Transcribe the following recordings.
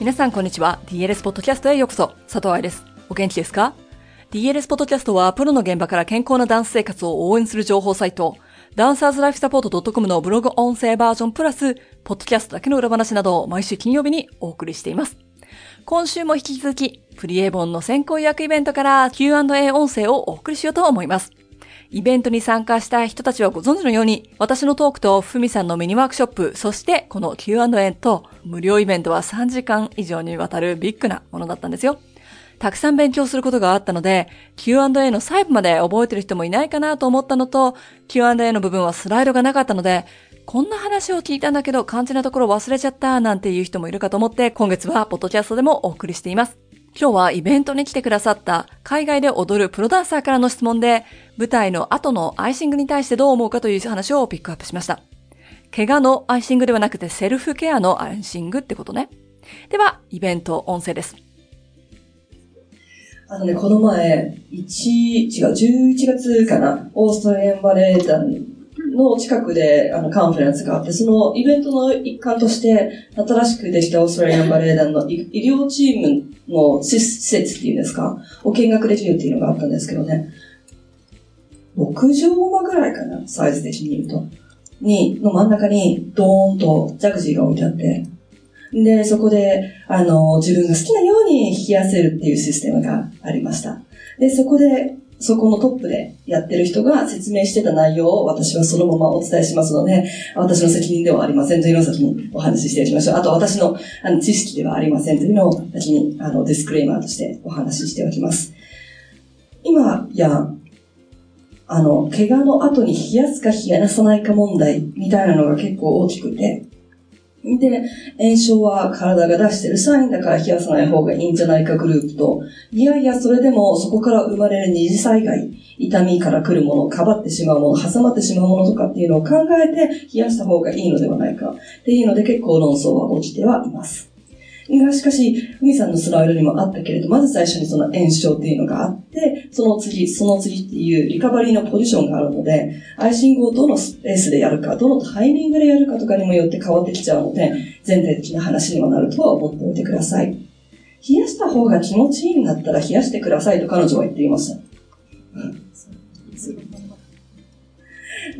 皆さんこんにちは。DLS ポッドキャストへようこそ。佐藤愛です。お元気ですか ?DLS ポッドキャストはプロの現場から健康なダンス生活を応援する情報サイト、ダンサーズライフサポート .com のブログ音声バージョンプラス、ポッドキャストだけの裏話などを毎週金曜日にお送りしています。今週も引き続き、プリエボンの先行予約イベントから Q&A 音声をお送りしようと思います。イベントに参加した人たちはご存知のように、私のトークとふみさんのミニワークショップ、そしてこの Q&A と無料イベントは3時間以上にわたるビッグなものだったんですよ。たくさん勉強することがあったので、Q&A の細部まで覚えてる人もいないかなと思ったのと、Q&A の部分はスライドがなかったので、こんな話を聞いたんだけど肝心なところ忘れちゃったなんていう人もいるかと思って、今月はポッドキャストでもお送りしています。今日はイベントに来てくださった海外で踊るプロダンサーからの質問で、舞台の後のアイシングに対してどう思うかという話をピックアップしました。怪我のアイシングではなくてセルフケアのアイシングってことね。では、イベント音声です。あのね、この前、1、違う、11月かな、オーストラリアンバレエ団の近くであのカンファレンスがあって、そのイベントの一環として、新しくできたオーストラリアンバレエ団の医療チームの施設っていうんですか、を見学できるっていうのがあったんですけどね、6畳間ぐらいかな、サイズ的に言うと。に、の真ん中にドーンとジャグジーが置いてあって、で、そこで、あの、自分が好きなように引き寄せるっていうシステムがありました。で、そこで、そこのトップでやってる人が説明してた内容を私はそのままお伝えしますので、私の責任ではありませんというのを先にお話ししておきましょう。あと私のあの知識ではありませんというのを先にあのディスクレイマーとしてお話ししておきます。今や、あの、怪我の後に冷やすか冷やさないか問題みたいなのが結構大きくて、で、炎症は体が出してるサインだから冷やさない方がいいんじゃないかグループと、いやいや、それでもそこから生まれる二次災害、痛みから来るもの、かばってしまうもの、挟まってしまうものとかっていうのを考えて冷やした方がいいのではないかっていうので結構論争は起きてはいます。がしかし、ふみさんのスライドにもあったけれど、まず最初にその炎症っていうのがあって、その次、その次っていうリカバリーのポジションがあるので、アイシングをどのスペースでやるか、どのタイミングでやるかとかにもよって変わってきちゃうので、全体的な話にもなるとは思っておいてください。冷やした方が気持ちいいんだったら冷やしてくださいと彼女は言っていました。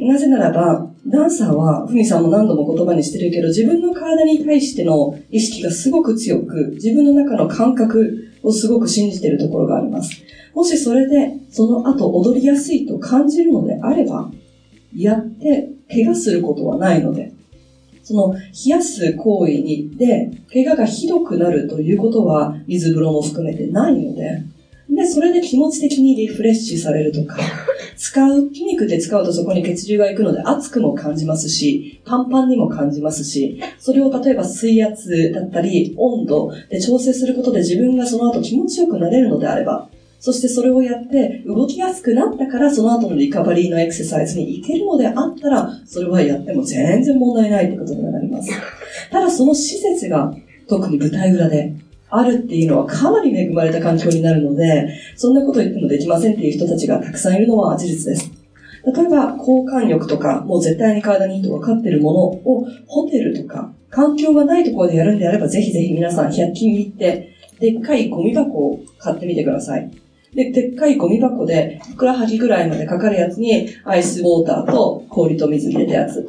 なぜならば、ダンサーは、ふみさんも何度も言葉にしてるけど、自分の体に対しての意識がすごく強く、自分の中の感覚をすごく信じてるところがあります。もしそれで、その後踊りやすいと感じるのであれば、やって怪我することはないので、その冷やす行為にで、怪我がひどくなるということは、水風呂も含めてないので、で、それで気持ち的にリフレッシュされるとか、使う、筋肉で使うとそこに血流が行くので熱くも感じますし、パンパンにも感じますし、それを例えば水圧だったり温度で調整することで自分がその後気持ちよくなれるのであれば、そしてそれをやって動きやすくなったからその後のリカバリーのエクササイズに行けるのであったら、それはやっても全然問題ないってことになります。ただその施設が特に舞台裏であるっていうのはかなり恵まれた環境になるので、そんなこと言ってもできませんっていう人たちがたくさんいるのは事実です。例えば、交換力とか、もう絶対に体にいいと分かってるものを、ホテルとか、環境がないところでやるんであれば、ぜひぜひ皆さん100均に行って、でっかいゴミ箱を買ってみてください。で、でっかいゴミ箱で、ふくらはぎぐらいまでかかるやつに、アイスウォーターと氷と水入れたやつ。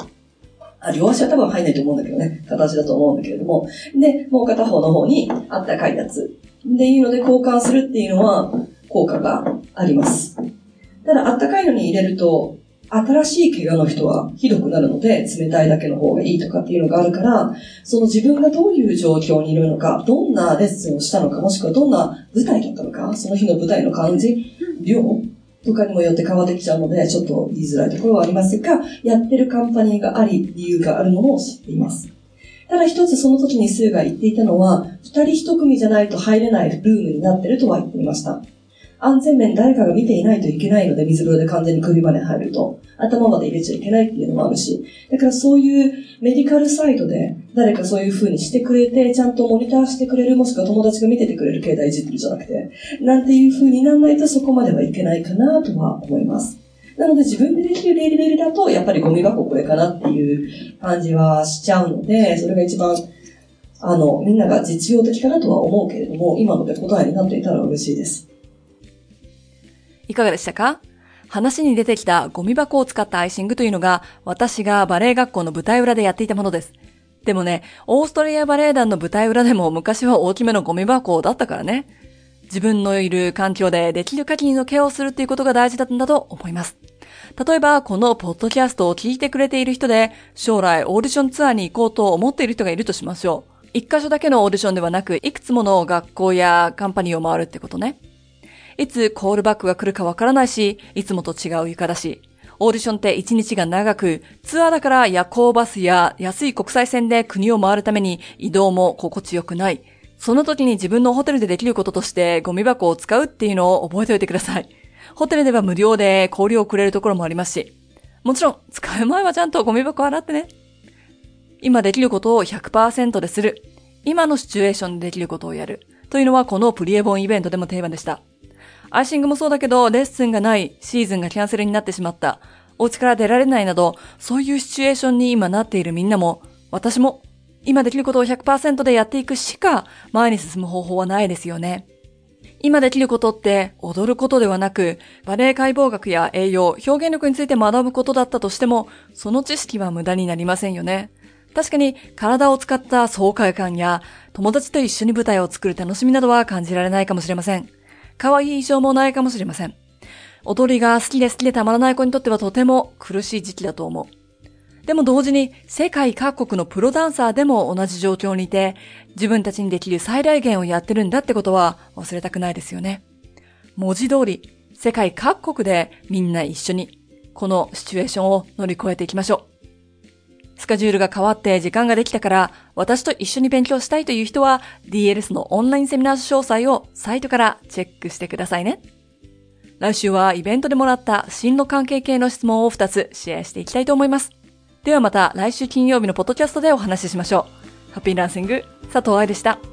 あ、両足は多分入んないと思うんだけどね。形だと思うんだけれども。で、もう片方の方にあったかいやつ。で、いうので交換するっていうのは効果があります。ただ、あったかいのに入れると、新しい怪我の人はひどくなるので、冷たいだけの方がいいとかっていうのがあるから、その自分がどういう状況にいるのか、どんなレッスンをしたのか、もしくはどんな舞台だったのか、その日の舞台の感じ、量とかにもよって変わってきちゃうので、ちょっと言いづらいところはありますが、やってるカンパニーがあり、理由があるのも知っています。ただ一つその時にスーが言っていたのは、二人一組じゃないと入れないルームになってるとは言っていました。安全面誰かが見ていないといけないので、水風呂で完全に首まで入ると、頭まで入れちゃいけないっていうのもあるし、だからそういうメディカルサイトで誰かそういう風にしてくれて、ちゃんとモニターしてくれる、もしくは友達が見ててくれる携帯いじってるじゃなくて、なんていう風にならないとそこまではいけないかなとは思います。なので自分でできるレベルだと、やっぱりゴミ箱これかなっていう感じはしちゃうので、それが一番あの、みんなが実用的かなとは思うけれども、今ので答えになっていたら嬉しいです。いかがでしたか？話に出てきたゴミ箱を使ったアイシングというのが、私がバレエ学校の舞台裏でやっていたものです。でもね、オーストリアバレエ団の舞台裏でも昔は大きめのゴミ箱だったからね。自分のいる環境でできる限りのケアをするっていうことが大事だったんだと思います。例えば、このポッドキャストを聞いてくれている人で、将来オーディションツアーに行こうと思っている人がいるとしましょう。一箇所だけのオーディションではなく、いくつもの学校やカンパニーを回るってことね。いつコールバックが来るかわからないし、いつもと違う床だし、オーディションって1日が長く、ツアーだから夜行バスや安い国際線で国を回るために移動も心地よくない。その時に自分のホテルでできることとしてゴミ箱を使うっていうのを覚えておいてください。ホテルでは無料で氷をくれるところもありますし。もちろん、使う前はちゃんとゴミ箱洗ってね。今できることを100%でする。今のシチュエーションでできることをやる。というのはこのプリエボンイベントでもテーマでした。アイシングもそうだけど、レッスンがない、シーズンがキャンセルになってしまった、お家から出られないなど、そういうシチュエーションに今なっているみんなも、私も今できることを100%でやっていくしか前に進む方法はないですよね。今できることって踊ることではなく、バレエ解剖学や栄養、表現力について学ぶことだったとしても、その知識は無駄になりませんよね。確かに体を使った爽快感や友達と一緒に舞台を作る楽しみなどは感じられないかもしれません。可愛い衣装もないかもしれません。踊りが好きで好きでたまらない子にとってはとても苦しい時期だと思う。でも同時に世界各国のプロダンサーでも同じ状況にいて、自分たちにできる最大限をやってるんだってことは忘れたくないですよね。文字通り、世界各国でみんな一緒に、このシチュエーションを乗り越えていきましょう。スカジュールが変わって時間ができたから、私と一緒に勉強したいという人は、DLS のオンラインセミナー詳細をサイトからチェックしてくださいね。来週はイベントでもらった進路関係系の質問を2つシェアしていきたいと思います。ではまた来週金曜日のポッドキャストでお話ししましょう。ハッピーランシング、佐藤愛でした。